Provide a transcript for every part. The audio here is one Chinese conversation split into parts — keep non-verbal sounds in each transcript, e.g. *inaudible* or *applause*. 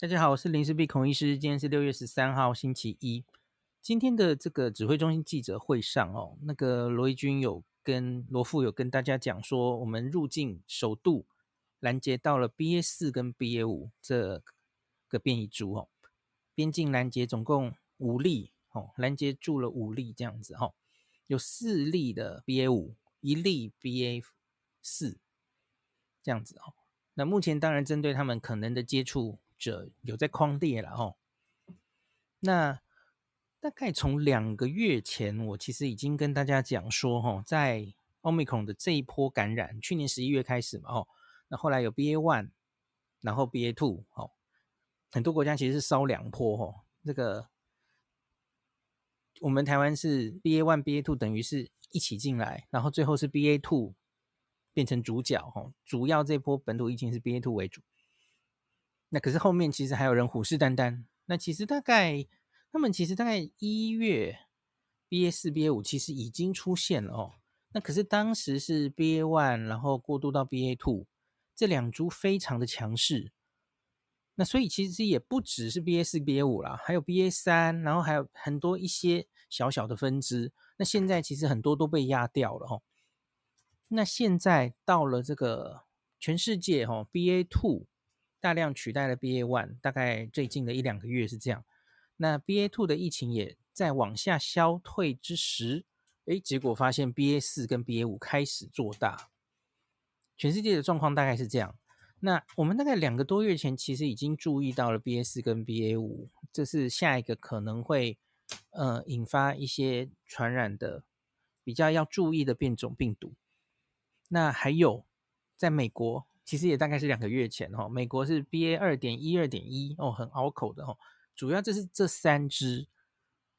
大家好，我是林氏璧孔医师。今天是六月十三号，星期一。今天的这个指挥中心记者会上，哦，那个罗怡君有跟罗富有跟大家讲说，我们入境首度拦截到了 BA 四跟 BA 五这个变异株，哦，边境拦截总共五例，哦，拦截住了五例这样子，哦，有四例的 BA 五，一例 BA 四这样子，哦。那目前当然针对他们可能的接触。者有在匡列了哦，那大概从两个月前，我其实已经跟大家讲说，哈，在 Omicron 的这一波感染，去年十一月开始嘛，哦，那后来有 BA one，然后 BA two，哦，很多国家其实是烧两波，哦，这个我们台湾是 BA one、BA two 等于是一起进来，然后最后是 BA two 变成主角，哈，主要这波本土疫情是 BA two 为主。那可是后面其实还有人虎视眈眈。那其实大概他们其实大概一月 BA 四 BA 五其实已经出现了哦。那可是当时是 BA one，然后过渡到 BA two，这两株非常的强势。那所以其实也不只是 BA 四 BA 五啦，还有 BA 三，然后还有很多一些小小的分支。那现在其实很多都被压掉了哦。那现在到了这个全世界哦，BA two。大量取代了 BA one，大概最近的一两个月是这样。那 BA two 的疫情也在往下消退之时，诶，结果发现 BA 四跟 BA 五开始做大。全世界的状况大概是这样。那我们大概两个多月前，其实已经注意到了 BA 四跟 BA 五，这是下一个可能会呃引发一些传染的比较要注意的变种病毒。那还有在美国。其实也大概是两个月前哈，美国是 BA 二点一、二点一哦，很拗口的哈。主要就是这三支，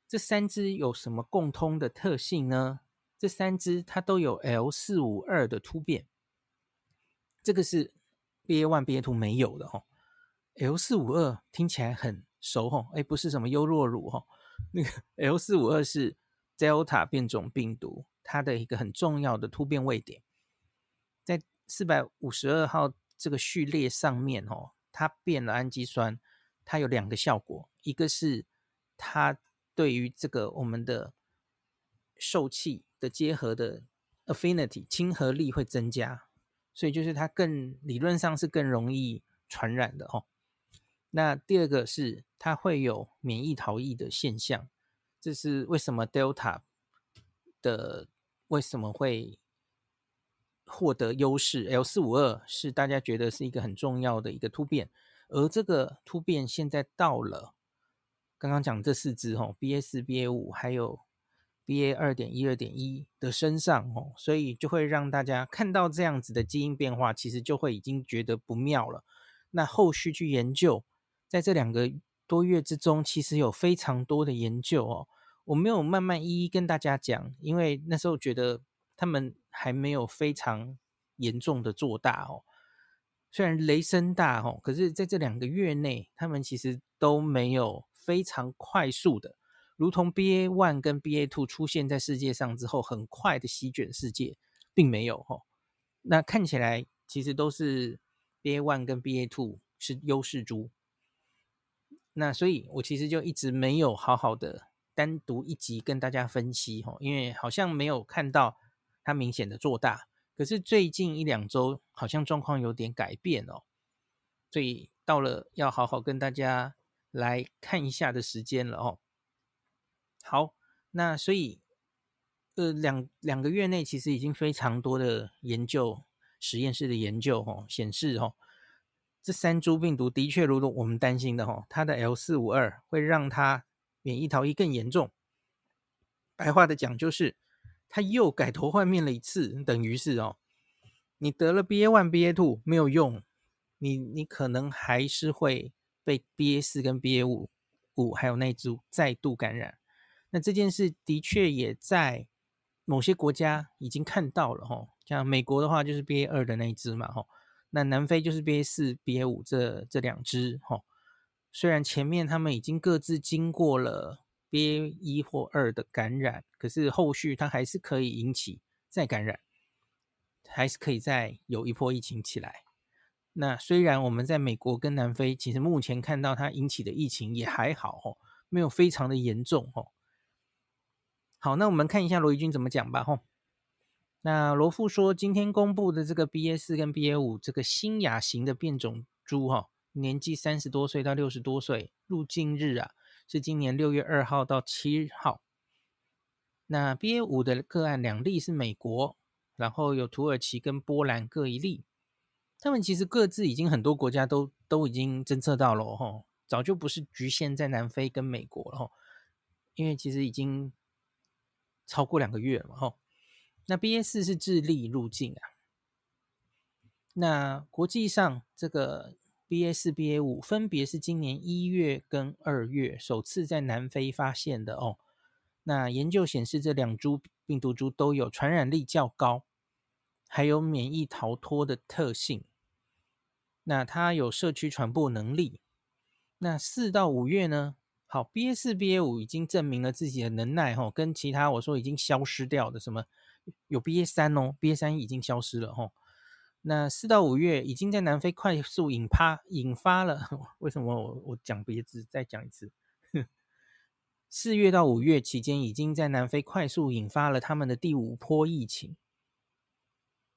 这三支有什么共通的特性呢？这三支它都有 L 四五二的突变，这个是 BA one、BA two 没有的哈。L 四五二听起来很熟哈，哎，不是什么优若乳哈，那个 L 四五二是 Delta 变种病毒它的一个很重要的突变位点，在。四百五十二号这个序列上面哦，它变了氨基酸，它有两个效果，一个是它对于这个我们的受气的结合的 affinity 亲和力会增加，所以就是它更理论上是更容易传染的哦。那第二个是它会有免疫逃逸的现象，这是为什么 Delta 的为什么会？获得优势，L 四五二是大家觉得是一个很重要的一个突变，而这个突变现在到了刚刚讲这四支哦，BA 四、BA 五还有 BA 二点一、二点一的身上哦，所以就会让大家看到这样子的基因变化，其实就会已经觉得不妙了。那后续去研究，在这两个多月之中，其实有非常多的研究哦，我没有慢慢一一跟大家讲，因为那时候觉得。他们还没有非常严重的做大哦，虽然雷声大哦，可是在这两个月内，他们其实都没有非常快速的，如同 BA one 跟 BA two 出现在世界上之后，很快的席卷世界，并没有哦。那看起来其实都是 BA one 跟 BA two 是优势株。那所以我其实就一直没有好好的单独一集跟大家分析哦，因为好像没有看到。它明显的做大，可是最近一两周好像状况有点改变哦，所以到了要好好跟大家来看一下的时间了哦。好，那所以呃两两个月内其实已经非常多的研究实验室的研究哦显示哦，这三株病毒的确如同我们担心的哦，它的 L 四五二会让它免疫逃逸更严重。白话的讲就是。他又改头换面了一次，等于是哦，你得了 BA one、BA two 没有用，你你可能还是会被 BA 四跟 BA 五五还有那株再度感染。那这件事的确也在某些国家已经看到了哈，像美国的话就是 BA 二的那一只嘛哈，那南非就是 BA 四、BA 五这这两只哈，虽然前面他们已经各自经过了。BA 一或二的感染，可是后续它还是可以引起再感染，还是可以再有一波疫情起来。那虽然我们在美国跟南非，其实目前看到它引起的疫情也还好哦，没有非常的严重哦。好，那我们看一下罗伊君怎么讲吧吼。那罗富说，今天公布的这个 BA 四跟 BA 五这个新亚型的变种株哈，年纪三十多岁到六十多岁，入境日啊是今年六月二号到七号。那 BA 五的个案两例是美国，然后有土耳其跟波兰各一例。他们其实各自已经很多国家都都已经侦测到了哈，早就不是局限在南非跟美国了哈，因为其实已经超过两个月了哈。那 BA 四是智利入境啊，那国际上这个 BA 四、BA 五分别是今年一月跟二月首次在南非发现的哦。那研究显示这两株病毒株都有传染力较高，还有免疫逃脱的特性。那它有社区传播能力。那四到五月呢？好，BA 四、BA 五已经证明了自己的能耐，吼，跟其他我说已经消失掉的什么有 BA 三哦，BA 三已经消失了，吼。那四到五月已经在南非快速引发引发了，*laughs* 为什么我我讲别字？再讲一次，四月到五月期间已经在南非快速引发了他们的第五波疫情。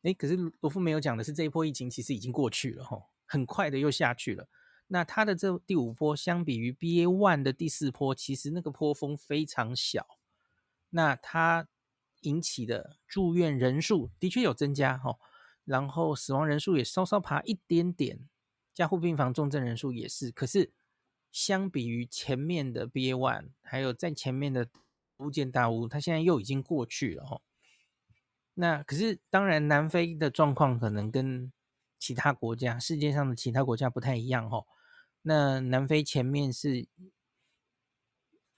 诶，可是罗富没有讲的是这一波疫情其实已经过去了，哈。很快的又下去了。那他的这第五波相比于 BA one 的第四波，其实那个波峰非常小。那它引起的住院人数的确有增加哈，然后死亡人数也稍稍爬一点点，加护病房重症人数也是。可是相比于前面的 BA one，还有在前面的乌建大屋，它现在又已经过去了哈。那可是当然，南非的状况可能跟其他国家，世界上的其他国家不太一样哦。那南非前面是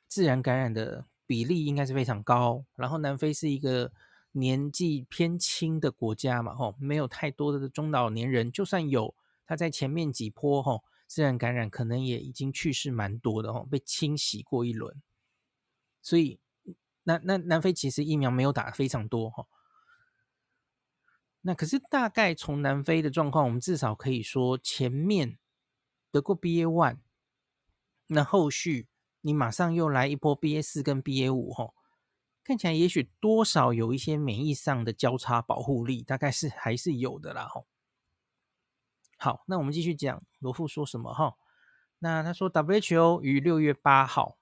自然感染的比例应该是非常高，然后南非是一个年纪偏轻的国家嘛，吼，没有太多的中老年人，就算有，他在前面几波吼自然感染可能也已经去世蛮多的吼，被清洗过一轮，所以那那南非其实疫苗没有打非常多哈。那可是大概从南非的状况，我们至少可以说前面得过 BA one，那后续你马上又来一波 BA 四跟 BA 五吼，看起来也许多少有一些免疫上的交叉保护力，大概是还是有的啦。好，那我们继续讲罗富说什么哈？那他说 WHO 于六月八号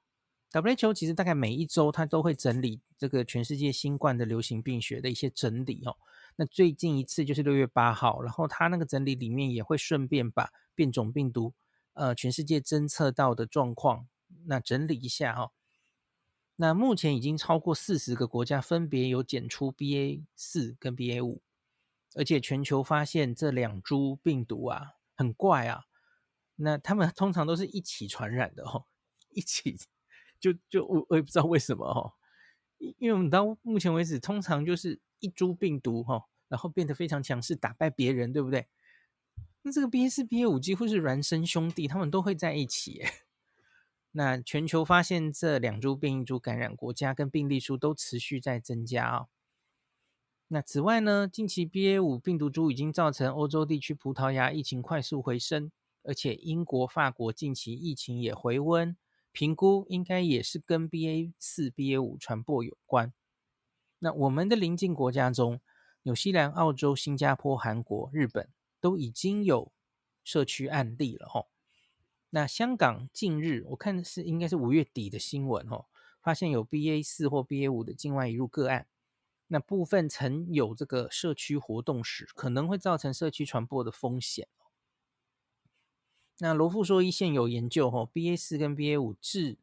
，WHO 其实大概每一周他都会整理这个全世界新冠的流行病学的一些整理哦。那最近一次就是六月八号，然后他那个整理里面也会顺便把变种病毒，呃，全世界侦测到的状况，那整理一下哈、那目前已经超过四十个国家分别有检出 BA 四跟 BA 五，而且全球发现这两株病毒啊，很怪啊。那他们通常都是一起传染的哦，一起就就我我也不知道为什么哦，因为我们到目前为止通常就是。一株病毒哈，然后变得非常强势，打败别人，对不对？那这个 BA 四、BA 五几乎是孪生兄弟，他们都会在一起。那全球发现这两株变异株感染国家跟病例数都持续在增加哦。那此外呢，近期 BA 五病毒株已经造成欧洲地区葡萄牙疫情快速回升，而且英国、法国近期疫情也回温，评估应该也是跟 BA 四、BA 五传播有关。那我们的邻近国家中，纽西兰、澳洲、新加坡、韩国、日本都已经有社区案例了吼。那香港近日我看是应该是五月底的新闻哦，发现有 BA 四或 BA 五的境外移入个案。那部分曾有这个社区活动史，可能会造成社区传播的风险。那罗富说，一线有研究吼，BA 四跟 BA 五治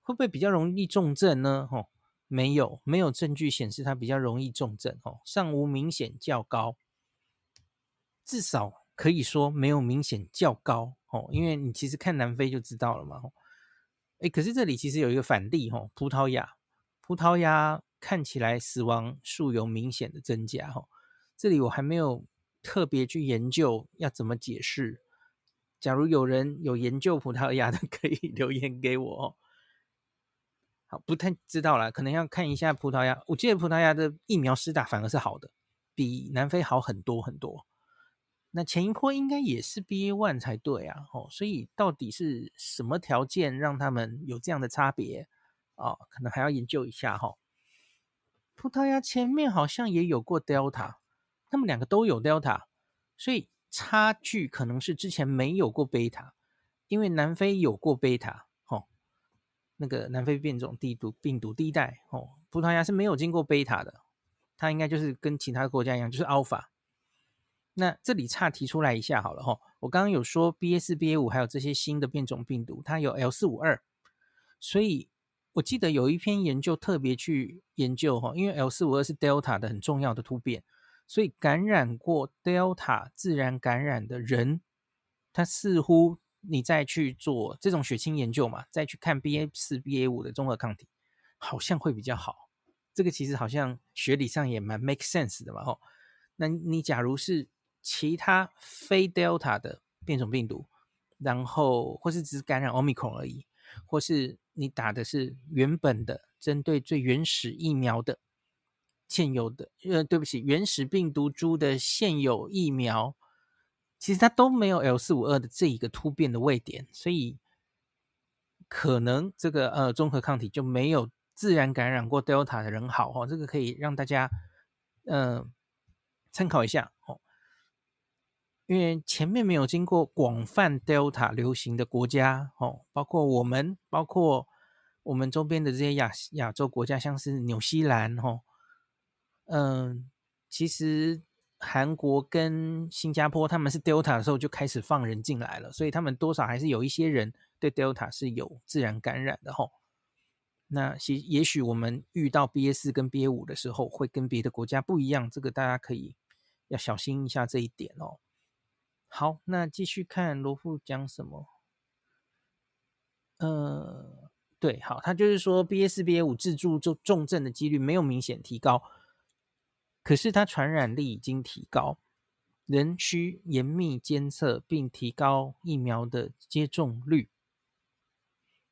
会不会比较容易重症呢？吼？没有，没有证据显示它比较容易重症哦，尚无明显较高，至少可以说没有明显较高哦，因为你其实看南非就知道了嘛。哎，可是这里其实有一个反例哦，葡萄牙，葡萄牙看起来死亡数有明显的增加哦，这里我还没有特别去研究要怎么解释，假如有人有研究葡萄牙的，*laughs* 可以留言给我哦。好，不太知道了，可能要看一下葡萄牙。我记得葡萄牙的疫苗施打反而是好的，比南非好很多很多。那前一波应该也是 BA one 才对啊，哦，所以到底是什么条件让他们有这样的差别哦，可能还要研究一下哈、哦。葡萄牙前面好像也有过 Delta，他们两个都有 Delta，所以差距可能是之前没有过贝塔，因为南非有过贝塔，哦，那个南非变种病毒病毒第一代，哦，葡萄牙是没有经过贝塔的，它应该就是跟其他国家一样，就是 Alpha。那这里差提出来一下好了哈，我刚刚有说 BA 四、BA 五还有这些新的变种病毒，它有 L 四五二，所以我记得有一篇研究特别去研究哈，因为 L 四五二是 Delta 的很重要的突变，所以感染过 Delta 自然感染的人，他似乎你再去做这种血清研究嘛，再去看 BA 四、BA 五的中和抗体，好像会比较好。这个其实好像学理上也蛮 make sense 的嘛吼。那你假如是其他非 Delta 的变种病毒，然后或是只是感染 Omicron 而已，或是你打的是原本的针对最原始疫苗的现有的，呃，对不起，原始病毒株的现有疫苗，其实它都没有 L 四五二的这一个突变的位点，所以可能这个呃综合抗体就没有自然感染过 Delta 的人好哦，这个可以让大家嗯、呃、参考一下。因为前面没有经过广泛 Delta 流行的国家，哦，包括我们，包括我们周边的这些亚亚洲国家，像是纽西兰，哦，嗯，其实韩国跟新加坡他们是 Delta 的时候就开始放人进来了，所以他们多少还是有一些人对 Delta 是有自然感染的，吼。那其也许我们遇到 BA 四跟 BA 五的时候，会跟别的国家不一样，这个大家可以要小心一下这一点哦。好，那继续看罗富讲什么？呃，对，好，他就是说 BA 四、BA 五自助重重症的几率没有明显提高，可是它传染力已经提高，仍需严密监测并提高疫苗的接种率。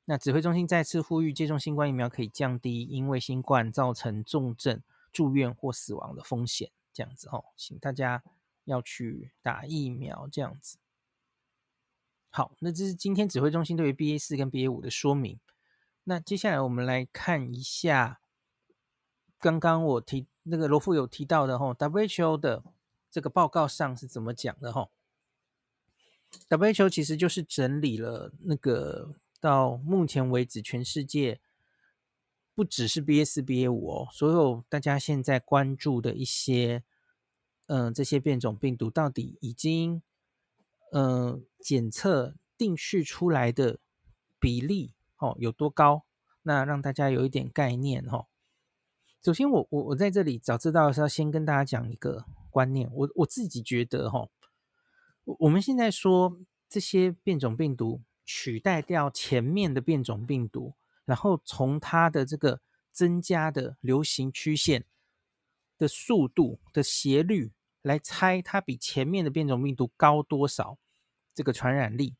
那指挥中心再次呼吁，接种新冠疫苗可以降低因为新冠造成重症住院或死亡的风险。这样子哦，请大家。要去打疫苗这样子，好，那这是今天指挥中心对于 BA 四跟 BA 五的说明。那接下来我们来看一下，刚刚我提那个罗富有提到的吼，WHO 的这个报告上是怎么讲的吼？WHO 其实就是整理了那个到目前为止全世界不只是 BA 四、BA 五哦，所有大家现在关注的一些。嗯，这些变种病毒到底已经，嗯，检测定序出来的比例哦有多高？那让大家有一点概念哦。首先我，我我在这里早知道是要先跟大家讲一个观念，我我自己觉得哈，我们现在说这些变种病毒取代掉前面的变种病毒，然后从它的这个增加的流行曲线的速度的斜率。来猜它比前面的变种病毒高多少？这个传染力，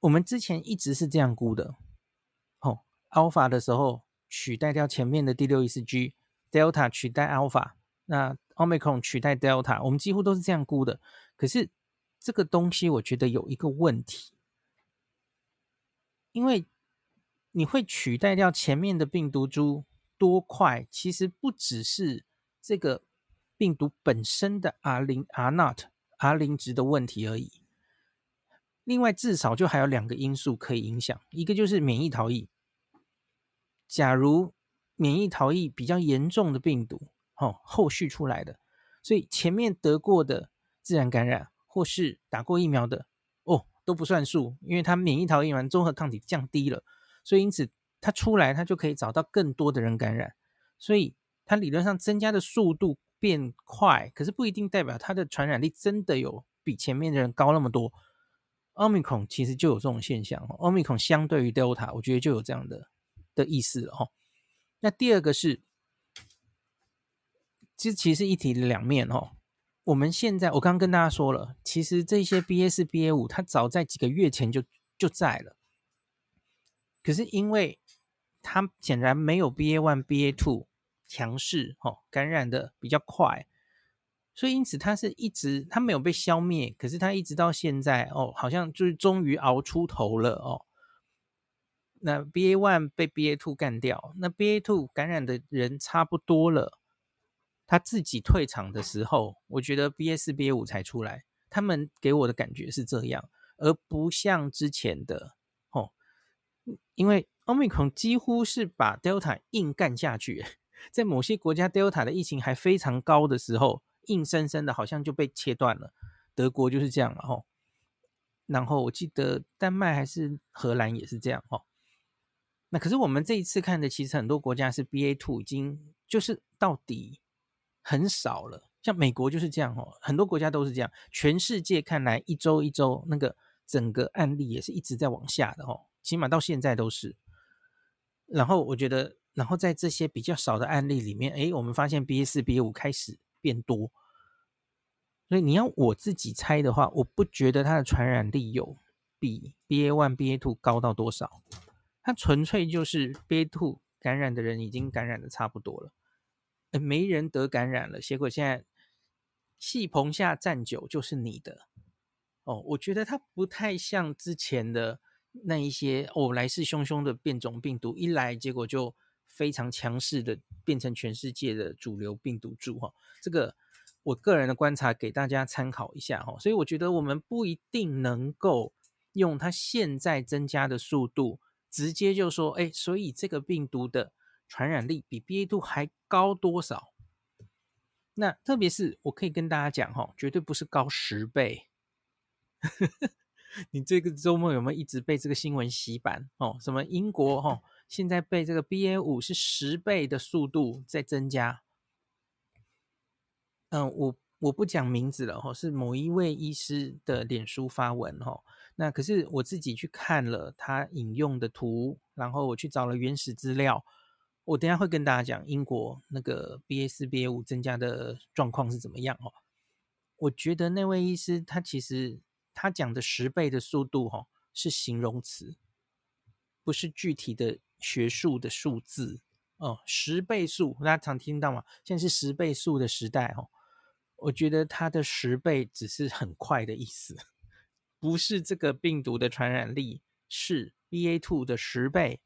我们之前一直是这样估的。哦，Alpha 的时候取代掉前面的第六意思 G，Delta 取代 Alpha，那 Omicron 取代 Delta，我们几乎都是这样估的。可是这个东西我觉得有一个问题，因为你会取代掉前面的病毒株多快？其实不只是这个。病毒本身的 R 零 R not R 零值的问题而已。另外，至少就还有两个因素可以影响，一个就是免疫逃逸。假如免疫逃逸比较严重的病毒，哦，后续出来的，所以前面得过的自然感染或是打过疫苗的，哦，都不算数，因为它免疫逃逸完，综合抗体降低了，所以因此它出来，它就可以找到更多的人感染，所以它理论上增加的速度。变快，可是不一定代表它的传染力真的有比前面的人高那么多。Omicron 其实就有这种现象，Omicron 相对于 Delta，我觉得就有这样的的意思了哈。那第二个是，这其实一体两面哦。我们现在我刚刚跟大家说了，其实这些 BA 四、BA 五，它早在几个月前就就在了，可是因为它显然没有 BA one、BA two。强势哦，感染的比较快，所以因此它是一直它没有被消灭，可是它一直到现在哦，好像就是终于熬出头了哦。那 BA one 被 BA two 干掉，那 BA two 感染的人差不多了，他自己退场的时候，我觉得 BA 四 BA 五才出来，他们给我的感觉是这样，而不像之前的哦，因为 Omicron 几乎是把 Delta 硬干下去，在某些国家 Delta 的疫情还非常高的时候。硬生生的，好像就被切断了。德国就是这样了吼，然后我记得丹麦还是荷兰也是这样哦。那可是我们这一次看的，其实很多国家是 BA two 已经就是到底很少了。像美国就是这样哦，很多国家都是这样。全世界看来一周一周那个整个案例也是一直在往下的吼，起码到现在都是。然后我觉得，然后在这些比较少的案例里面，哎，我们发现 BA 四、BA 五开始。变多，所以你要我自己猜的话，我不觉得它的传染力有比 BA one、BA two 高到多少。它纯粹就是 BA two 感染的人已经感染的差不多了，诶，没人得感染了。结果现在戏棚下站久就是你的哦。我觉得它不太像之前的那一些哦，来势汹汹的变种病毒，一来结果就。非常强势的变成全世界的主流病毒株哈，这个我个人的观察给大家参考一下哈，所以我觉得我们不一定能够用它现在增加的速度直接就说，哎，所以这个病毒的传染力比 BA2 还高多少？那特别是我可以跟大家讲哈，绝对不是高十倍。*laughs* 你这个周末有没有一直被这个新闻洗版哦？什么英国哈？现在被这个 BA 五是十倍的速度在增加，嗯，我我不讲名字了哈，是某一位医师的脸书发文哈。那可是我自己去看了他引用的图，然后我去找了原始资料，我等下会跟大家讲英国那个 BA 四 BA 五增加的状况是怎么样哦。我觉得那位医师他其实他讲的十倍的速度哈是形容词，不是具体的。学术的数字哦，十倍数，大家常听到嘛？现在是十倍数的时代哦。我觉得它的十倍只是很快的意思，不是这个病毒的传染力是 BA two 的十倍，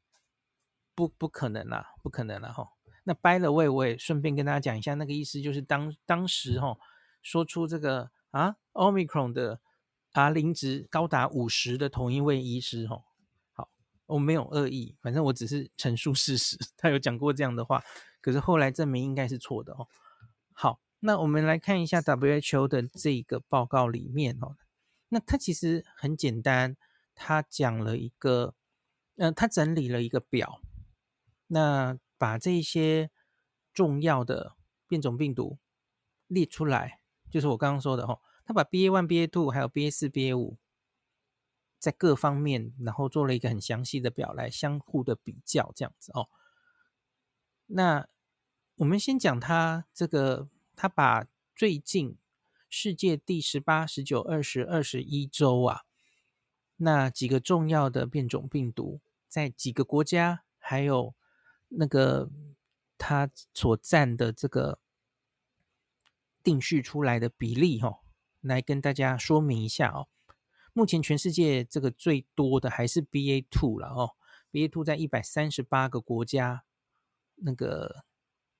不不可能啦，不可能啦哈。那 by the way，我也顺便跟大家讲一下，那个意思就是当当时哈说出这个啊，Omicron 的 R 零值高达五十的同一位医师哈。我没有恶意，反正我只是陈述事实。*laughs* 他有讲过这样的话，可是后来证明应该是错的哦。好，那我们来看一下 WHO 的这个报告里面哦，那他其实很简单，他讲了一个，嗯、呃，他整理了一个表，那把这些重要的变种病毒列出来，就是我刚刚说的哦，他把 BA one、BA two 还有 BA 四、BA 五。在各方面，然后做了一个很详细的表来相互的比较，这样子哦。那我们先讲他这个，他把最近世界第十八、十九、二十、二十一周啊，那几个重要的变种病毒，在几个国家，还有那个他所占的这个定序出来的比例，哦，来跟大家说明一下哦。目前全世界这个最多的还是 BA two 了哦，BA two 在一百三十八个国家那个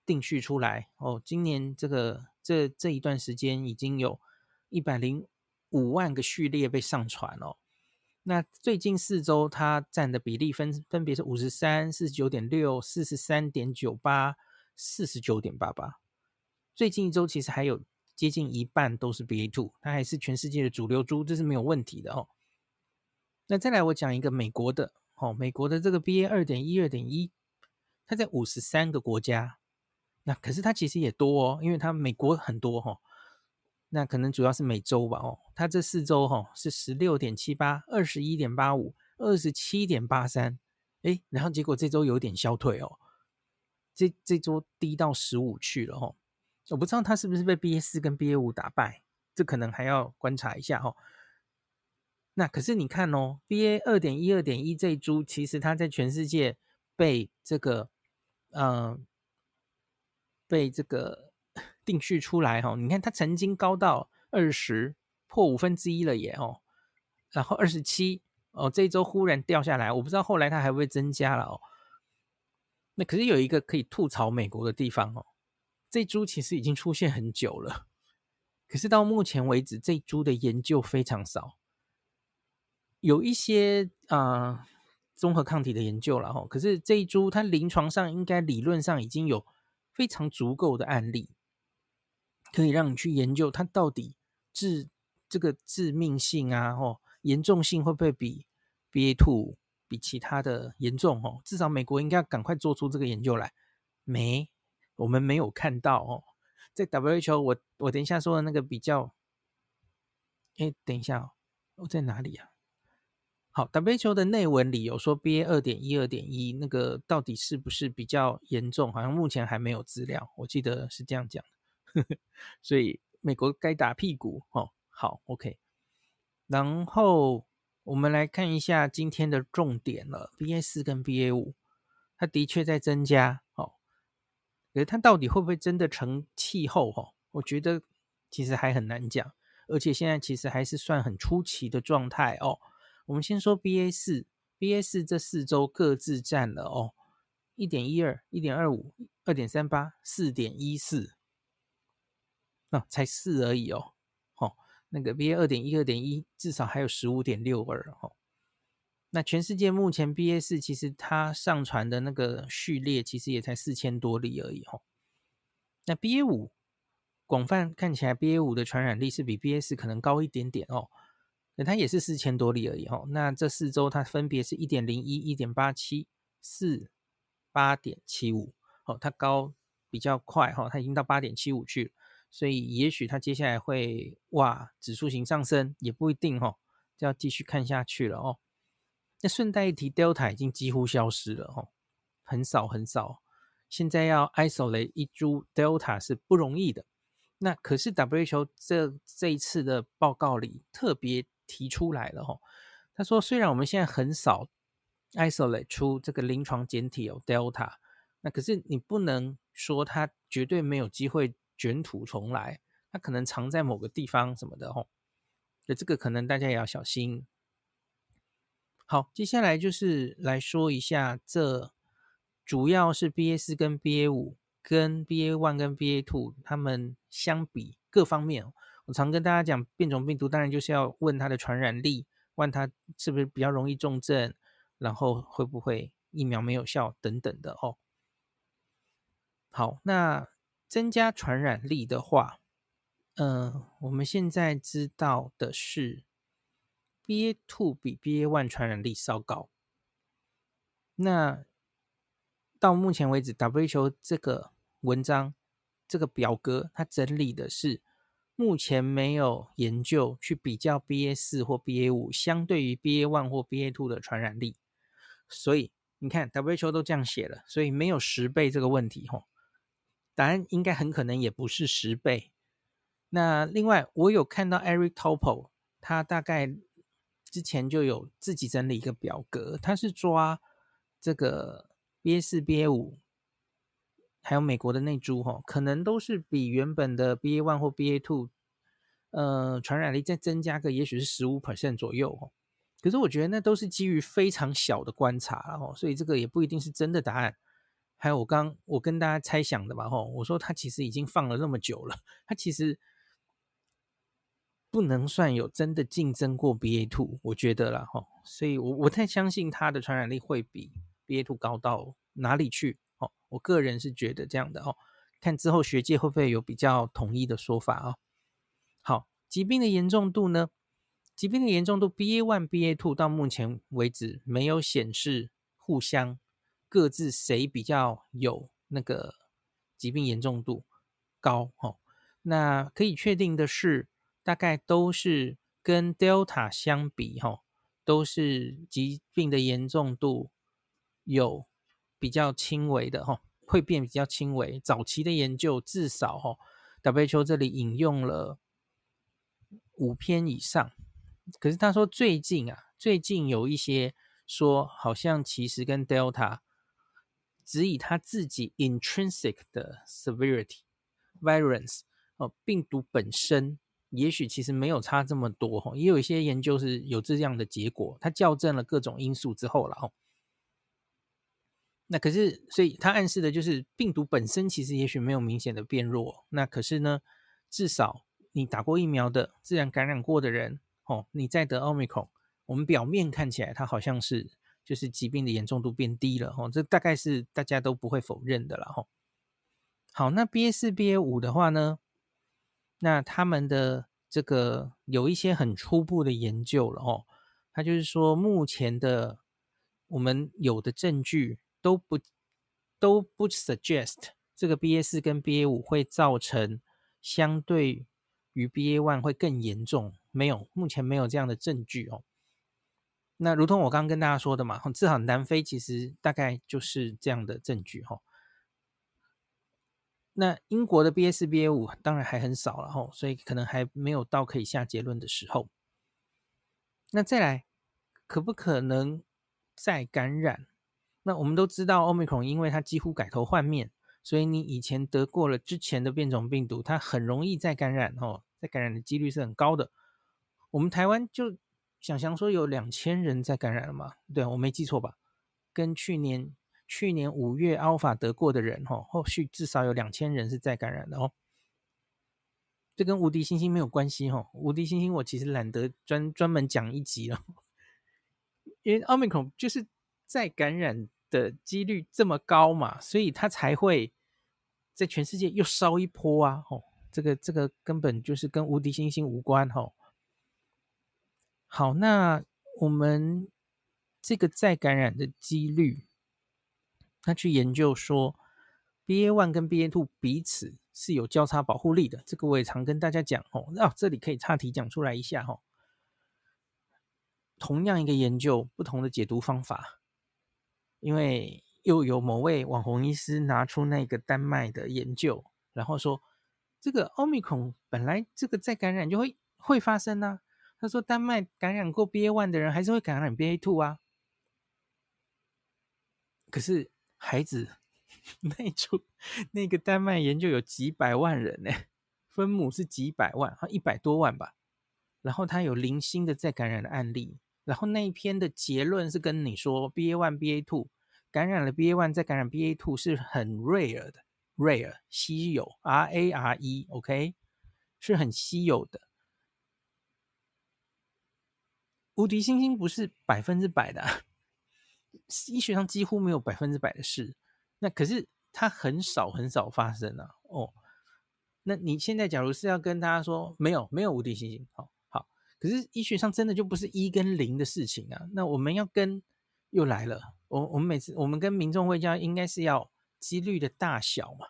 定序出来哦，今年这个这这一段时间已经有一百零五万个序列被上传哦。那最近四周它占的比例分分别是五十三、四十九点六、四十三点九八、四十九点八八。最近一周其实还有。接近一半都是 BA two，它还是全世界的主流株，这是没有问题的哦。那再来我讲一个美国的哦，美国的这个 BA 二点一二点一，它在五十三个国家，那可是它其实也多哦，因为它美国很多哈、哦，那可能主要是美洲吧哦，它这四周哈、哦、是十六点七八、二十一点八五、二十七点八三，哎，然后结果这周有点消退哦，这这周低到十五去了哦。我不知道他是不是被 BA 四跟 BA 五打败，这可能还要观察一下哦。那可是你看哦，BA 二点一二点一这一株，其实它在全世界被这个，嗯、被这个定序出来哈，你看它曾经高到二十，破五分之一了耶哦，然后二十七哦，这一周忽然掉下来，我不知道后来它还会不会增加了哦。那可是有一个可以吐槽美国的地方哦，这株其实已经出现很久了，可是到目前为止，这株的研究非常少，有一些啊。综合抗体的研究了哈，可是这一株它临床上应该理论上已经有非常足够的案例，可以让你去研究它到底致这个致命性啊，哦，严重性会不会比 BA two 比其他的严重哦？至少美国应该要赶快做出这个研究来。没，我们没有看到哦。在 WHO，我我等一下说的那个比较，哎，等一下，我在哪里啊？好，WHO 的内文里有说 BA 二点一、二点一那个到底是不是比较严重？好像目前还没有资料，我记得是这样讲的。*laughs* 所以美国该打屁股哦。好，OK。然后我们来看一下今天的重点了，BA 四跟 BA 五，它的确在增加哦。可是它到底会不会真的成气候？哦，我觉得其实还很难讲，而且现在其实还是算很初期的状态哦。我们先说 BA 四，BA 四这四周各自占了哦，一点一二、一点二五、二点三八、四点一四，那才四而已哦。哦，那个 BA 二点一、二点一至少还有十五点六二哦。那全世界目前 BA 四其实它上传的那个序列其实也才四千多例而已哦。那 BA 五广泛看起来 BA 五的传染力是比 BA 四可能高一点点哦。那它也是四千多例而已哦，那这四周它分别是一点零一、一点八七、四、八点七五，哦，它高比较快哈，它已经到八点七五去了，所以也许它接下来会哇指数型上升，也不一定哈，就要继续看下去了哦。那顺带一提，Delta 已经几乎消失了哈，很少很少，现在要 isolate 一株 Delta 是不容易的。那可是 WHO 这这一次的报告里特别。提出来了哈，他说虽然我们现在很少 isolate 出这个临床检体有 Delta，那可是你不能说它绝对没有机会卷土重来，它可能藏在某个地方什么的哈，那这个可能大家也要小心。好，接下来就是来说一下这主要是 BA 四跟 BA 五跟 BA one 跟 BA two 他们相比各方面。我常跟大家讲，变种病毒当然就是要问它的传染力，问它是不是比较容易重症，然后会不会疫苗没有效等等的哦。好，那增加传染力的话，嗯、我们现在知道的是 B A two 比 B A one 传染力稍高。那到目前为止，WHO 这个文章这个表格，它整理的是。目前没有研究去比较 BA 四或 BA 五相对于 BA one 或 BA two 的传染力，所以你看 WHO 都这样写了，所以没有十倍这个问题吼。答案应该很可能也不是十倍。那另外我有看到 Eric Topol，他大概之前就有自己整理一个表格，他是抓这个 BA 四 BA 五。还有美国的那株哈，可能都是比原本的 BA one 或 BA two，呃，传染力再增加个，也许是十五 percent 左右哦。可是我觉得那都是基于非常小的观察哦，所以这个也不一定是真的答案。还有我刚我跟大家猜想的嘛，吼，我说它其实已经放了那么久了，它其实不能算有真的竞争过 BA two，我觉得啦，吼，所以我我太相信它的传染力会比 BA two 高到哪里去。哦，我个人是觉得这样的哦，看之后学界会不会有比较统一的说法哦。好，疾病的严重度呢？疾病的严重度，BA one、BA two 到目前为止没有显示互相各自谁比较有那个疾病严重度高哦。那可以确定的是，大概都是跟 Delta 相比哈，都是疾病的严重度有。比较轻微的哈，会变比较轻微。早期的研究至少哈，WHO 这里引用了五篇以上。可是他说最近啊，最近有一些说好像其实跟 Delta 只以他自己 intrinsic 的 severity virulence 哦，病毒本身也许其实没有差这么多哈，也有一些研究是有这样的结果，它校正了各种因素之后了哈。那可是，所以它暗示的就是病毒本身其实也许没有明显的变弱，那可是呢，至少你打过疫苗的、自然感染过的人哦，你再得 Omicron，我们表面看起来它好像是就是疾病的严重度变低了哦，这大概是大家都不会否认的了哈。好，那 BA 四、BA 五的话呢，那他们的这个有一些很初步的研究了哦，他就是说目前的我们有的证据。都不都不 suggest 这个 BA 四跟 BA 五会造成相对于 BA one 会更严重，没有，目前没有这样的证据哦。那如同我刚刚跟大家说的嘛，至少南非其实大概就是这样的证据哈。那英国的 BA 四、BA 五当然还很少了吼，所以可能还没有到可以下结论的时候。那再来，可不可能再感染？那我们都知道，Omicron 因为它几乎改头换面，所以你以前得过了之前的变种病毒，它很容易再感染哦，再感染的几率是很高的。我们台湾就想象说有两千人在感染了嘛？对，我没记错吧？跟去年去年五月 Alpha 得过的人哦，后续至少有两千人是再感染的哦。这跟无敌星星没有关系哦，无敌星星我其实懒得专专门讲一集了，因为 Omicron 就是。再感染的几率这么高嘛，所以它才会在全世界又烧一波啊！哦，这个这个根本就是跟无敌星星无关哦。好，那我们这个再感染的几率，他去研究说，BA one 跟 BA two 彼此是有交叉保护力的。这个我也常跟大家讲哦。啊，这里可以岔题讲出来一下哦。同样一个研究，不同的解读方法。因为又有某位网红医师拿出那个丹麦的研究，然后说这个奥密克戎本来这个再感染就会会发生啊。他说丹麦感染过 BA one 的人还是会感染 BA two 啊。可是孩子 *laughs* 那出那个丹麦研究有几百万人呢，分母是几百万，好一百多万吧。然后他有零星的再感染的案例。然后那一篇的结论是跟你说，BA one、BA two 感染了 BA one 再感染 BA two 是很 rare 的，rare 稀有，R A R E，OK，是很稀有的。无敌星星不是百分之百的，医学上几乎没有百分之百的事。那可是它很少很少发生啊。哦，那你现在假如是要跟大家说，没有没有无敌星星，好好。可是医学上真的就不是一跟零的事情啊！那我们要跟又来了，我我们每次我们跟民众会讲，应该是要几率的大小嘛。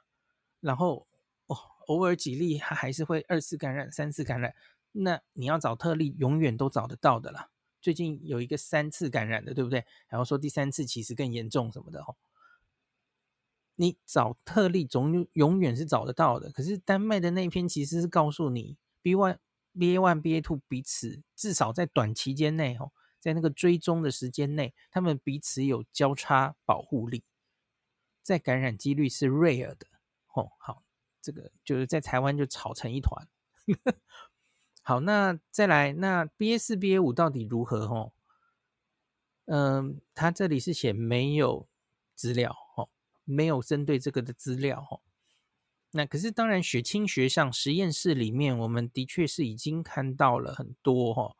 然后哦，偶尔几例它还是会二次感染、三次感染，那你要找特例，永远都找得到的啦。最近有一个三次感染的，对不对？然后说第三次其实更严重什么的哦。你找特例总永远是找得到的。可是丹麦的那篇其实是告诉你 B one。BA one、BA two 彼此至少在短期间内，哦，在那个追踪的时间内，他们彼此有交叉保护力，再感染几率是 rare 的，哦，好，这个就是在台湾就吵成一团。好，那再来，那 BA 四、BA 五到底如何？哦，嗯，他这里是写没有资料，哦，没有针对这个的资料，哦。那可是当然，血清学上实验室里面，我们的确是已经看到了很多、哦，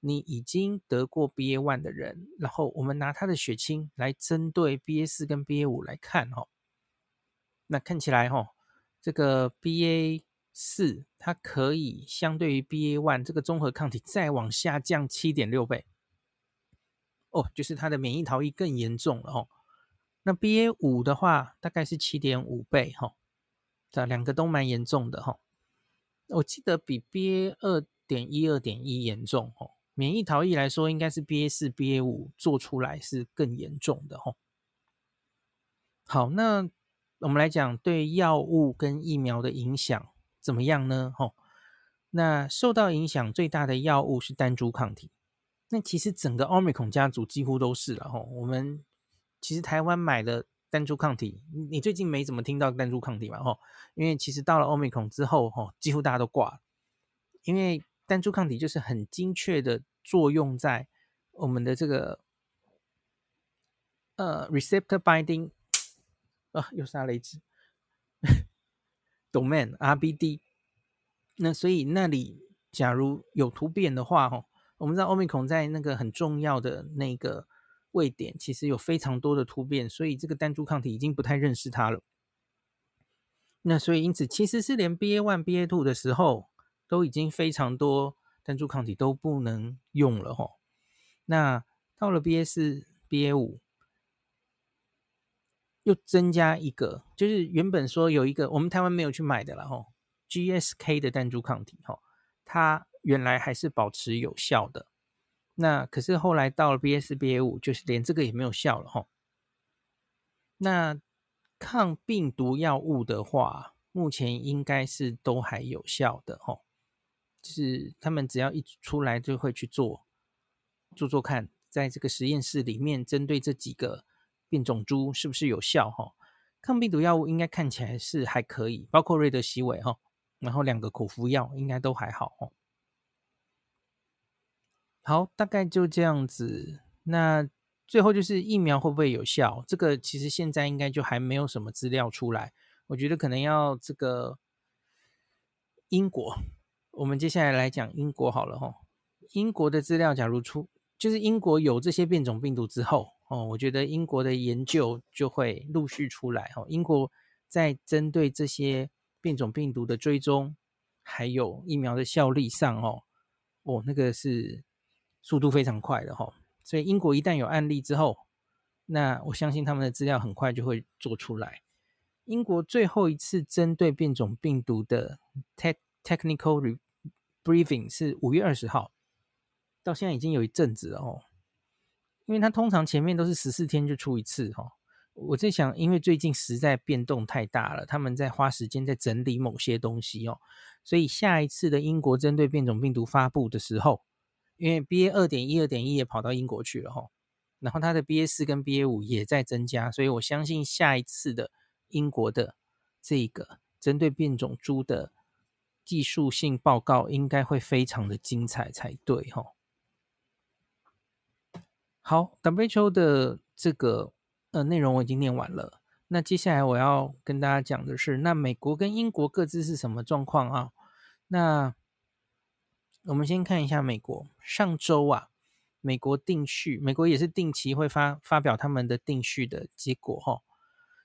你已经得过 BA one 的人，然后我们拿他的血清来针对 BA 四跟 BA 五来看、哦，那看起来哈、哦，这个 BA 四它可以相对于 BA one 这个综合抗体再往下降七点六倍，哦，就是它的免疫逃逸更严重了哦。那 BA 五的话，大概是七点五倍哈、哦。这两个都蛮严重的哈，我记得比 BA 二点一、二点一严重哦。免疫逃逸来说，应该是 BA 四、BA 五做出来是更严重的哈。好，那我们来讲对药物跟疫苗的影响怎么样呢？哈，那受到影响最大的药物是单株抗体。那其实整个奥密克戎家族几乎都是了哈。我们其实台湾买的单株抗体，你最近没怎么听到单株抗体嘛？吼，因为其实到了 Omicron 之后，吼，几乎大家都挂了，因为单株抗体就是很精确的作用在我们的这个呃 receptor binding 啊，又杀了一只 domain RBD，那所以那里假如有突变的话，哦，我们知道 Omicron 在那个很重要的那个。位点其实有非常多的突变，所以这个单株抗体已经不太认识它了。那所以因此，其实是连 BA one、BA two 的时候，都已经非常多单株抗体都不能用了吼。那到了 BA 四、BA 五，又增加一个，就是原本说有一个我们台湾没有去买的了吼，GSK 的单株抗体吼，它原来还是保持有效的。那可是后来到了 B S B A 五，就是连这个也没有效了哈。那抗病毒药物的话，目前应该是都还有效的哈。就是他们只要一出来就会去做做做看，在这个实验室里面针对这几个变种株是不是有效哈。抗病毒药物应该看起来是还可以，包括瑞德西韦哈，然后两个口服药应该都还好哈。好，大概就这样子。那最后就是疫苗会不会有效？这个其实现在应该就还没有什么资料出来。我觉得可能要这个英国，我们接下来来讲英国好了哈。英国的资料，假如出就是英国有这些变种病毒之后哦，我觉得英国的研究就会陆续出来哦。英国在针对这些变种病毒的追踪，还有疫苗的效力上哦，哦，那个是。速度非常快的哈，所以英国一旦有案例之后，那我相信他们的资料很快就会做出来。英国最后一次针对变种病毒的 technical briefing 是五月二十号，到现在已经有一阵子了哦。因为它通常前面都是十四天就出一次哈，我在想，因为最近实在变动太大了，他们在花时间在整理某些东西哦，所以下一次的英国针对变种病毒发布的时候。因为 BA 二点一、二点一也跑到英国去了哈，然后它的 BA 四跟 BA 五也在增加，所以我相信下一次的英国的这个针对变种株的技术性报告应该会非常的精彩才对哈。好，WHO 的这个呃内容我已经念完了，那接下来我要跟大家讲的是，那美国跟英国各自是什么状况啊？那我们先看一下美国，上周啊，美国定序，美国也是定期会发发表他们的定序的结果哈。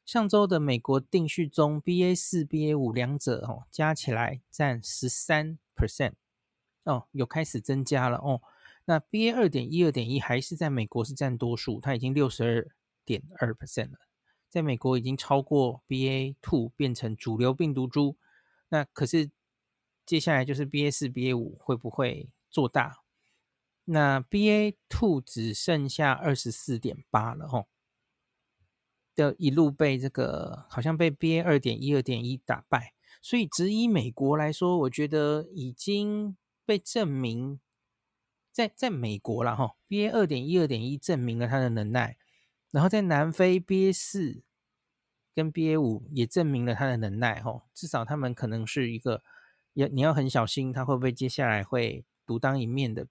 上周的美国定序中，BA 四、BA 五两者哦加起来占十三 percent 哦，有开始增加了哦。那 BA 二点一、二点一还是在美国是占多数，它已经六十二点二 percent 了，在美国已经超过 BA two 变成主流病毒株，那可是。接下来就是 BA 四、BA 五会不会做大？那 BA two 只剩下二十四点八了吼，的一路被这个好像被 BA 二点一、二点一打败，所以只以美国来说，我觉得已经被证明在在美国了哈，BA 二点一、二点一证明了它的能耐，然后在南非 BA 四跟 BA 五也证明了它的能耐吼，至少他们可能是一个。要你要很小心，它会不会接下来会独当一面的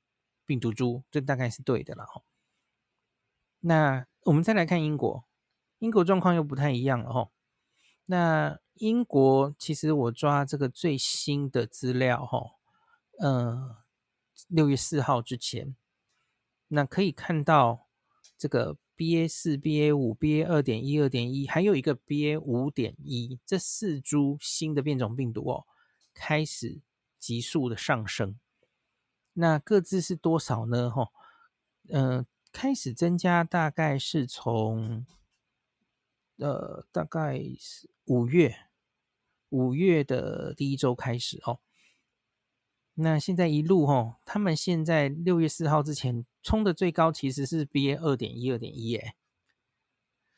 病毒株？这大概是对的了哈。那我们再来看英国，英国状况又不太一样了哈。那英国其实我抓这个最新的资料哈，嗯，六月四号之前，那可以看到这个 BA 四、BA 五、BA 二点一、二点一，还有一个 BA 五点一，这四株新的变种病毒哦。开始急速的上升，那各自是多少呢？哈，嗯，开始增加大概是从，呃，大概是五月五月的第一周开始哦。那现在一路哈，他们现在六月四号之前冲的最高其实是 BA 二点一二点一耶，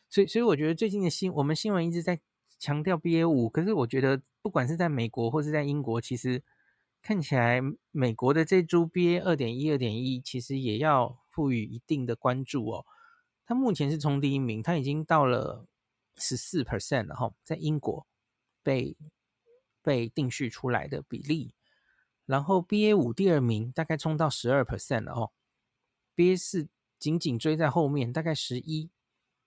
所以所以我觉得最近的新我们新闻一直在强调 BA 五，可是我觉得。不管是在美国或是在英国，其实看起来美国的这株 BA 二点一、二点一，其实也要赋予一定的关注哦。它目前是冲第一名，它已经到了十四 percent 了哈，在英国被被定序出来的比例，然后 BA 五第二名大概冲到十二 percent 了哦，BA 四紧紧追在后面，大概十一。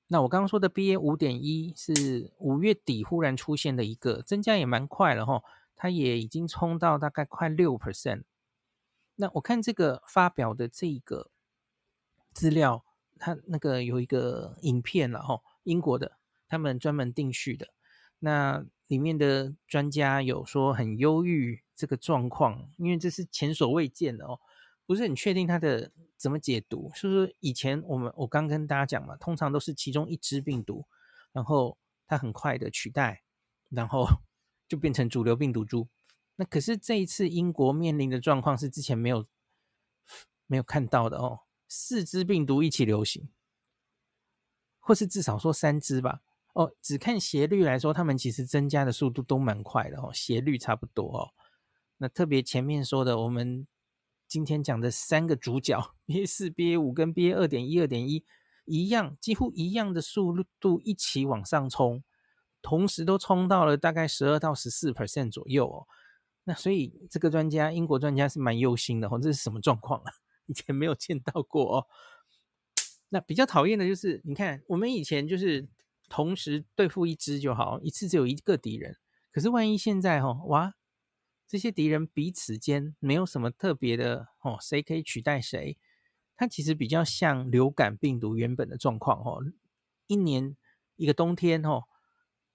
那我刚刚说的 BA 五点一是五月底忽然出现的一个增加也蛮快了哈，它也已经冲到大概快六 percent。那我看这个发表的这个资料，它那个有一个影片了哈，英国的。他们专门定序的，那里面的专家有说很忧郁这个状况，因为这是前所未见的哦，不是很确定它的怎么解读。是不是以前我们我刚跟大家讲嘛，通常都是其中一支病毒，然后它很快的取代，然后 *laughs* 就变成主流病毒株。那可是这一次英国面临的状况是之前没有没有看到的哦，四支病毒一起流行，或是至少说三支吧。哦，只看斜率来说，他们其实增加的速度都蛮快的哦，斜率差不多哦。那特别前面说的，我们今天讲的三个主角，BA 四、BA 五跟 BA 二点一、二点一一样，几乎一样的速度一起往上冲，同时都冲到了大概十二到十四 percent 左右哦。那所以这个专家，英国专家是蛮忧心的哦，这是什么状况啊？*laughs* 以前没有见到过哦。那比较讨厌的就是，你看我们以前就是。同时对付一支就好，一次只有一个敌人。可是万一现在哦，哇，这些敌人彼此间没有什么特别的哦，谁可以取代谁？它其实比较像流感病毒原本的状况哦。一年一个冬天哦，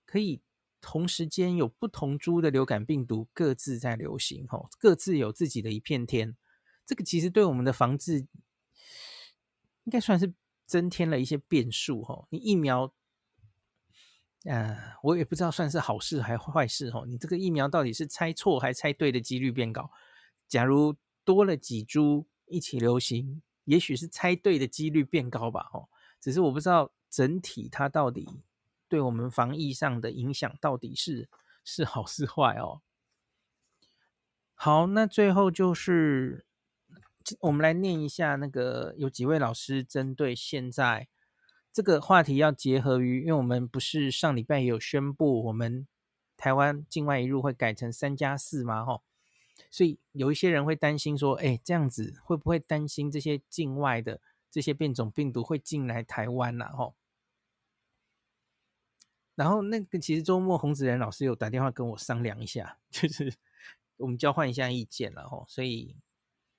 可以同时间有不同株的流感病毒各自在流行哦，各自有自己的一片天。这个其实对我们的防治应该算是增添了一些变数哦。你疫苗。呃，我也不知道算是好事还是坏事哦。你这个疫苗到底是猜错还猜对的几率变高？假如多了几株一起流行，也许是猜对的几率变高吧。哦，只是我不知道整体它到底对我们防疫上的影响到底是是好是坏哦。好，那最后就是我们来念一下那个有几位老师针对现在。这个话题要结合于，因为我们不是上礼拜有宣布，我们台湾境外移入会改成三加四吗？吼，所以有一些人会担心说，哎，这样子会不会担心这些境外的这些变种病毒会进来台湾呐？吼，然后那个其实周末洪子仁老师有打电话跟我商量一下，就是我们交换一下意见了吼，所以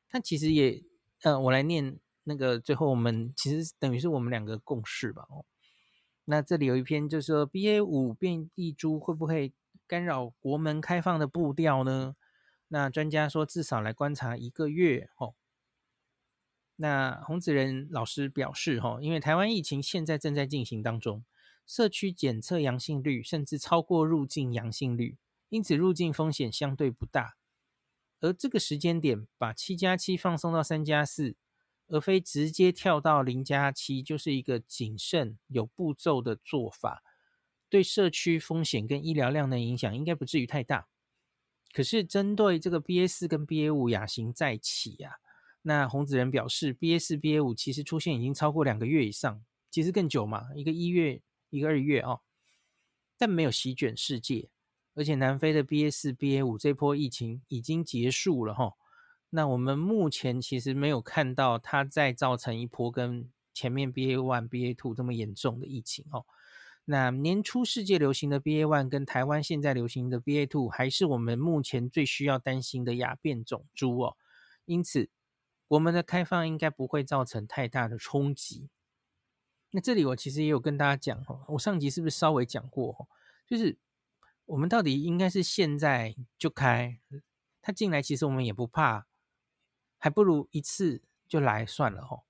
他其实也，呃，我来念。那个最后我们其实等于是我们两个共识吧哦，那这里有一篇就是说 BA 五变异株会不会干扰国门开放的步调呢？那专家说至少来观察一个月哦。那洪子仁老师表示哈，因为台湾疫情现在正在进行当中，社区检测阳性率甚至超过入境阳性率，因此入境风险相对不大。而这个时间点把七加七放松到三加四。而非直接跳到零加七，就是一个谨慎有步骤的做法，对社区风险跟医疗量的影响应该不至于太大。可是针对这个 BA 四跟 BA 五亚型再起、啊，那洪子仁表示，BA 四、BA 五其实出现已经超过两个月以上，其实更久嘛，一个一月，一个二月哦，但没有席卷世界，而且南非的 BA 四、BA 五这波疫情已经结束了哈。那我们目前其实没有看到它再造成一波跟前面 BA one、BA two 这么严重的疫情哦。那年初世界流行的 BA one 跟台湾现在流行的 BA two 还是我们目前最需要担心的亚变种株哦。因此，我们的开放应该不会造成太大的冲击。那这里我其实也有跟大家讲哦，我上集是不是稍微讲过？就是我们到底应该是现在就开，它进来其实我们也不怕。还不如一次就来算了哦，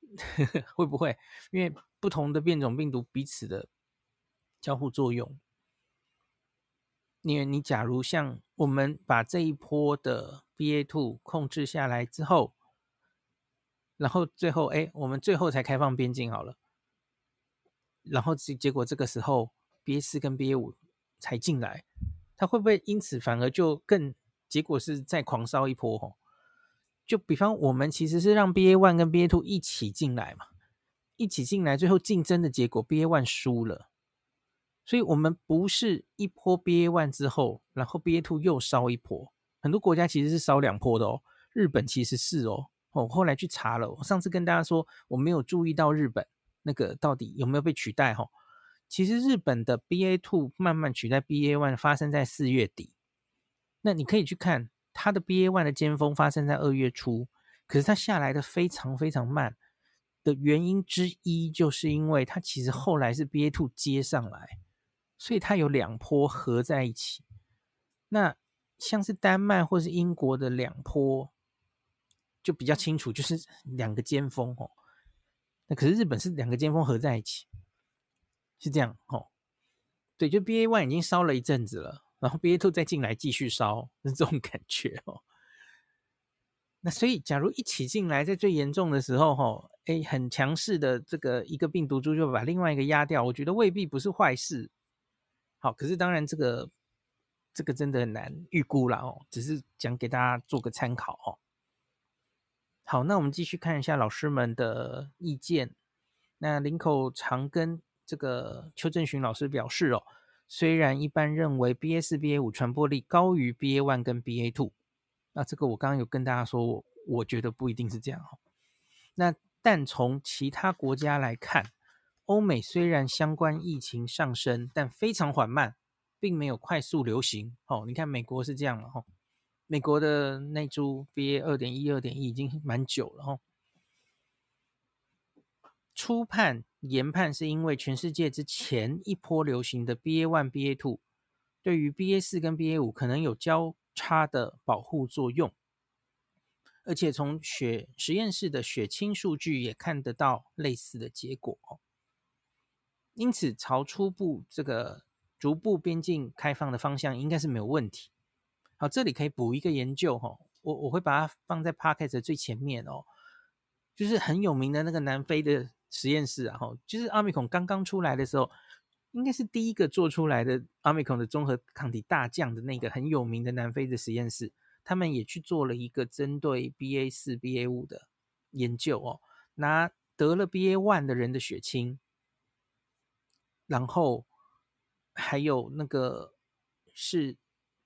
*laughs* 会不会？因为不同的变种病毒彼此的交互作用，因为你假如像我们把这一波的 BA two 控制下来之后，然后最后哎，我们最后才开放边境好了，然后结结果这个时候 BA.4 跟 BA.5 才进来，它会不会因此反而就更结果是再狂烧一波哦？就比方，我们其实是让 BA one 跟 BA two 一起进来嘛，一起进来，最后竞争的结果 BA one 输了，所以我们不是一波 BA one 之后，然后 BA two 又烧一波，很多国家其实是烧两波的哦。日本其实是哦，我后来去查了，我上次跟大家说我没有注意到日本那个到底有没有被取代哈。其实日本的 BA two 慢慢取代 BA one 发生在四月底，那你可以去看它的 BA one 的尖峰发生在二月初，可是它下来的非常非常慢的原因之一，就是因为它其实后来是 BA two 接上来。所以它有两波合在一起，那像是丹麦或是英国的两波就比较清楚，就是两个尖峰哦。那可是日本是两个尖峰合在一起，是这样哦。对，就 BA one 已经烧了一阵子了，然后 BA two 再进来继续烧，是这种感觉哦。那所以假如一起进来，在最严重的时候哈，哎，很强势的这个一个病毒株就把另外一个压掉，我觉得未必不是坏事。好，可是当然这个这个真的很难预估了哦，只是讲给大家做个参考哦。好，那我们继续看一下老师们的意见。那林口长庚这个邱正寻老师表示哦，虽然一般认为 BA 四、BA 五传播力高于 BA one 跟 BA two，那这个我刚刚有跟大家说，我我觉得不一定是这样哦。那但从其他国家来看。欧美虽然相关疫情上升，但非常缓慢，并没有快速流行。哦，你看美国是这样了哈，美国的那株 BA 二点一、二点一已经蛮久了哈。初判研判是因为全世界之前一波流行的 BA one、BA two 对于 BA 四跟 BA 五可能有交叉的保护作用，而且从血实验室的血清数据也看得到类似的结果。因此，朝初步这个逐步边境开放的方向应该是没有问题。好，这里可以补一个研究哈，我我会把它放在 pocket 的最前面哦，就是很有名的那个南非的实验室啊，哈，就是阿米孔刚刚出来的时候，应该是第一个做出来的阿米孔的综合抗体大将的那个很有名的南非的实验室，他们也去做了一个针对 BA 四、BA 五的研究哦，拿得了 BA one 的人的血清。然后还有那个是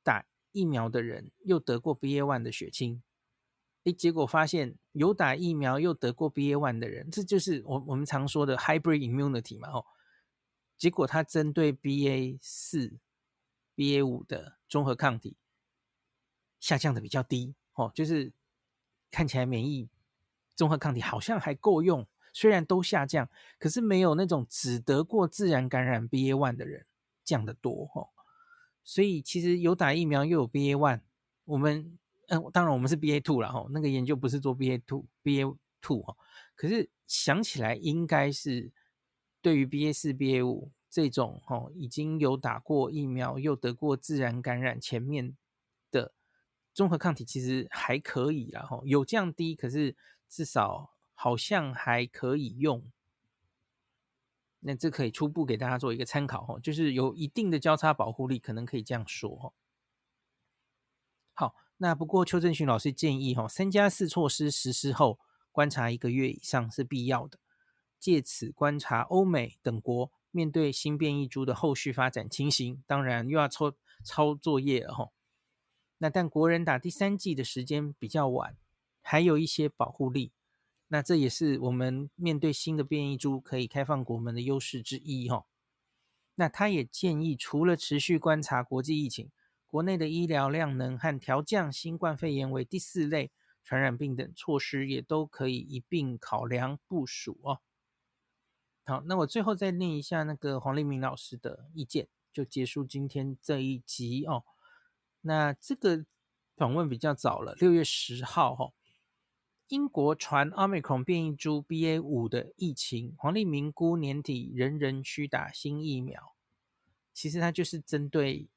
打疫苗的人又得过 B A one 的血清，诶，结果发现有打疫苗又得过 BA.1 的人，这就是我我们常说的 hybrid immunity 嘛，哦，结果它针对 BA.4、BA.5 的综合抗体下降的比较低，哦，就是看起来免疫综合抗体好像还够用。虽然都下降，可是没有那种只得过自然感染 BA one 的人降得多哦。所以其实有打疫苗又有 BA one，我们嗯，当然我们是 BA two 了哈。那个研究不是做 BA two BA two 哈，可是想起来应该是对于 BA 四 BA 五这种哈，已经有打过疫苗又得过自然感染前面的综合抗体其实还可以啦哈，有降低，可是至少。好像还可以用，那这可以初步给大家做一个参考哈，就是有一定的交叉保护力，可能可以这样说。好，那不过邱正勋老师建议哈，三加四措施实施后，观察一个月以上是必要的，借此观察欧美等国面对新变异株的后续发展情形。当然又要抄抄作业了哈。那但国人打第三剂的时间比较晚，还有一些保护力。那这也是我们面对新的变异株可以开放国门的优势之一哈。那他也建议，除了持续观察国际疫情，国内的医疗量能和调降新冠肺炎为第四类传染病等措施，也都可以一并考量部署哦。好，那我最后再念一下那个黄立明老师的意见，就结束今天这一集哦。那这个访问比较早了，六月十号哈。英国传 Omicron 变异株 BA 五的疫情，黄立明估年底人人需打新疫苗。其实它就是针对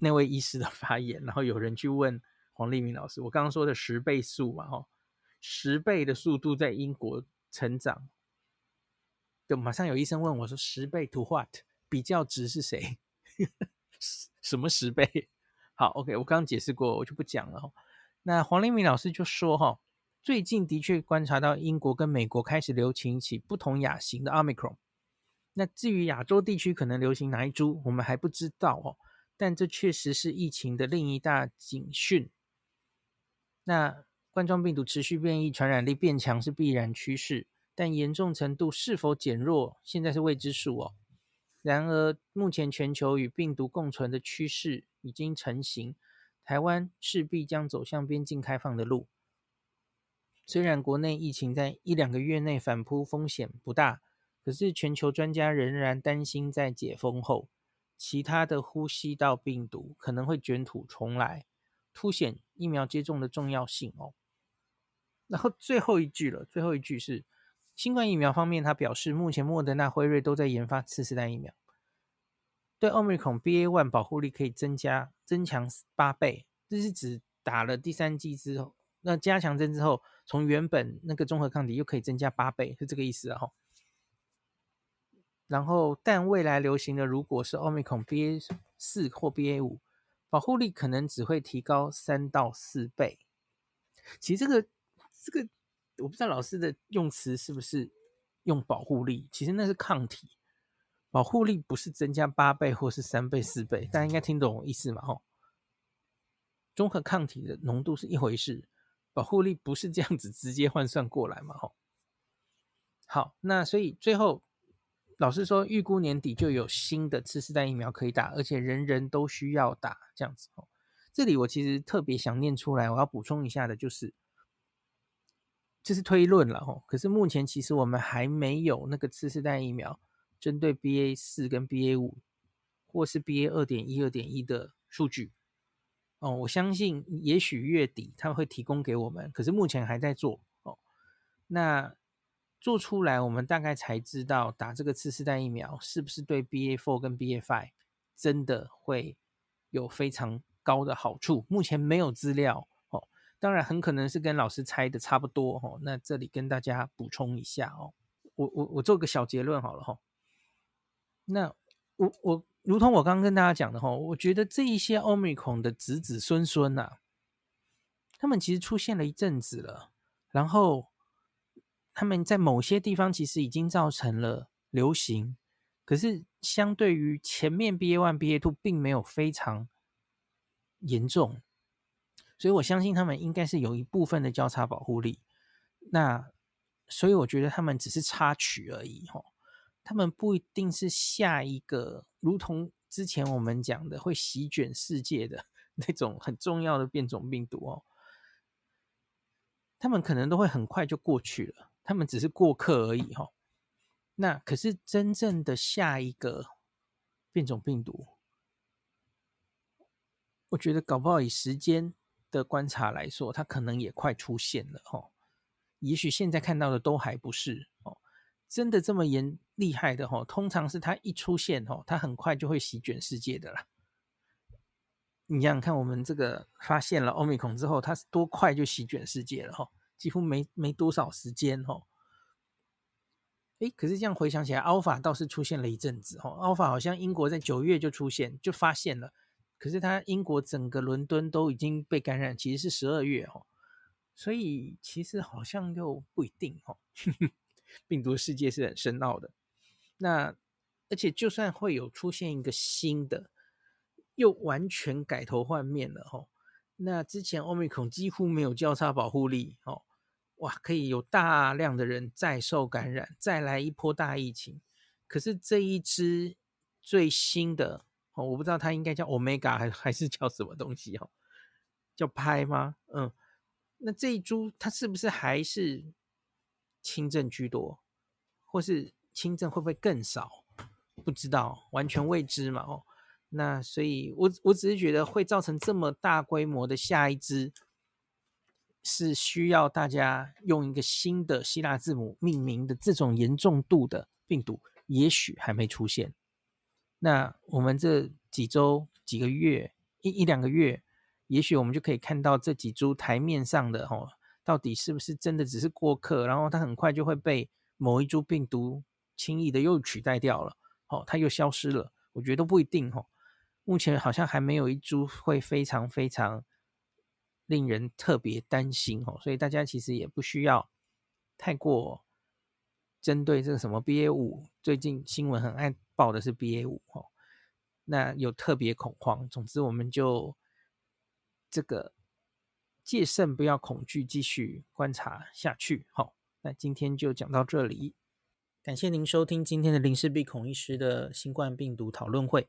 那位医师的发言，然后有人去问黄立明老师：“我刚刚说的十倍速嘛，哈，十倍的速度在英国成长。”就马上有医生问我说：“十倍 to what？比较值是谁？*laughs* 什么十倍？”好，OK，我刚刚解释过，我就不讲了。那黄立明老师就说：“哈。”最近的确观察到英国跟美国开始流行起不同亚型的 Omicron，那至于亚洲地区可能流行哪一株，我们还不知道哦。但这确实是疫情的另一大警讯。那冠状病毒持续变异，传染力变强是必然趋势，但严重程度是否减弱，现在是未知数哦。然而，目前全球与病毒共存的趋势已经成型，台湾势必将走向边境开放的路。虽然国内疫情在一两个月内反扑风险不大，可是全球专家仍然担心，在解封后，其他的呼吸道病毒可能会卷土重来，凸显疫苗接种的重要性哦。然后最后一句了，最后一句是。新冠疫苗方面，他表示，目前莫德纳、辉瑞都在研发次世代疫苗，对 Omicron BA.1 保护力可以增加增强八倍，这是指打了第三剂之后，那加强针之后，从原本那个综合抗体又可以增加八倍，是这个意思啊。然后，但未来流行的如果是 Omicron BA 四或 BA 五，保护力可能只会提高三到四倍。其实这个这个。我不知道老师的用词是不是用保护力，其实那是抗体，保护力不是增加八倍或是三倍四倍，大家应该听懂我意思嘛？吼，综合抗体的浓度是一回事，保护力不是这样子直接换算过来嘛？吼，好，那所以最后老师说，预估年底就有新的次世代疫苗可以打，而且人人都需要打，这样子哦。这里我其实特别想念出来，我要补充一下的就是。这是推论了吼，可是目前其实我们还没有那个次世代疫苗针对 BA 四跟 BA 五或是 BA 二点一、二点一的数据哦。我相信也许月底他们会提供给我们，可是目前还在做哦。那做出来，我们大概才知道打这个次世代疫苗是不是对 BA four 跟 BA five 真的会有非常高的好处。目前没有资料哦。当然，很可能是跟老师猜的差不多哦。那这里跟大家补充一下哦，我我我做个小结论好了哈。那我我如同我刚刚跟大家讲的哈，我觉得这一些 Omicron 的子子孙孙呐，他们其实出现了一阵子了，然后他们在某些地方其实已经造成了流行，可是相对于前面 BA one、BA two 并没有非常严重。所以我相信他们应该是有一部分的交叉保护力，那所以我觉得他们只是插曲而已吼，他们不一定是下一个，如同之前我们讲的会席卷世界的 *laughs* 那种很重要的变种病毒哦，他们可能都会很快就过去了，他们只是过客而已吼。那可是真正的下一个变种病毒，我觉得搞不好以时间的观察来说，它可能也快出现了哦。也许现在看到的都还不是哦，真的这么严厉害的哦。通常是它一出现哦，它很快就会席卷世界的啦。你想想看，我们这个发现了 Omicron 之后，它是多快就席卷世界了哈，几乎没没多少时间哦。诶，可是这样回想起来，Alpha 倒是出现了一阵子哦。Alpha 好像英国在九月就出现，就发现了。可是他英国整个伦敦都已经被感染，其实是十二月哦，所以其实好像又不一定哦。*laughs* 病毒世界是很深奥的，那而且就算会有出现一个新的，又完全改头换面了哦。那之前 Omicron 几乎没有交叉保护力哦，哇，可以有大量的人再受感染，再来一波大疫情。可是这一支最新的。哦，我不知道它应该叫 Omega 还还是叫什么东西哦，叫拍吗？嗯，那这一株它是不是还是轻症居多，或是轻症会不会更少？不知道，完全未知嘛。哦，那所以我我只是觉得会造成这么大规模的下一支，是需要大家用一个新的希腊字母命名的这种严重度的病毒，也许还没出现。那我们这几周、几个月、一一两个月，也许我们就可以看到这几株台面上的哦，到底是不是真的只是过客，然后它很快就会被某一株病毒轻易的又取代掉了，哦，它又消失了。我觉得都不一定哦。目前好像还没有一株会非常非常令人特别担心哦，所以大家其实也不需要太过针对这个什么 BA 五，最近新闻很爱报的是 BA 五哦，那有特别恐慌。总之，我们就这个戒慎，不要恐惧，继续观察下去。好，那今天就讲到这里，感谢您收听今天的林氏璧孔医师的新冠病毒讨论会。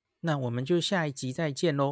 那我们就下一集再见喽。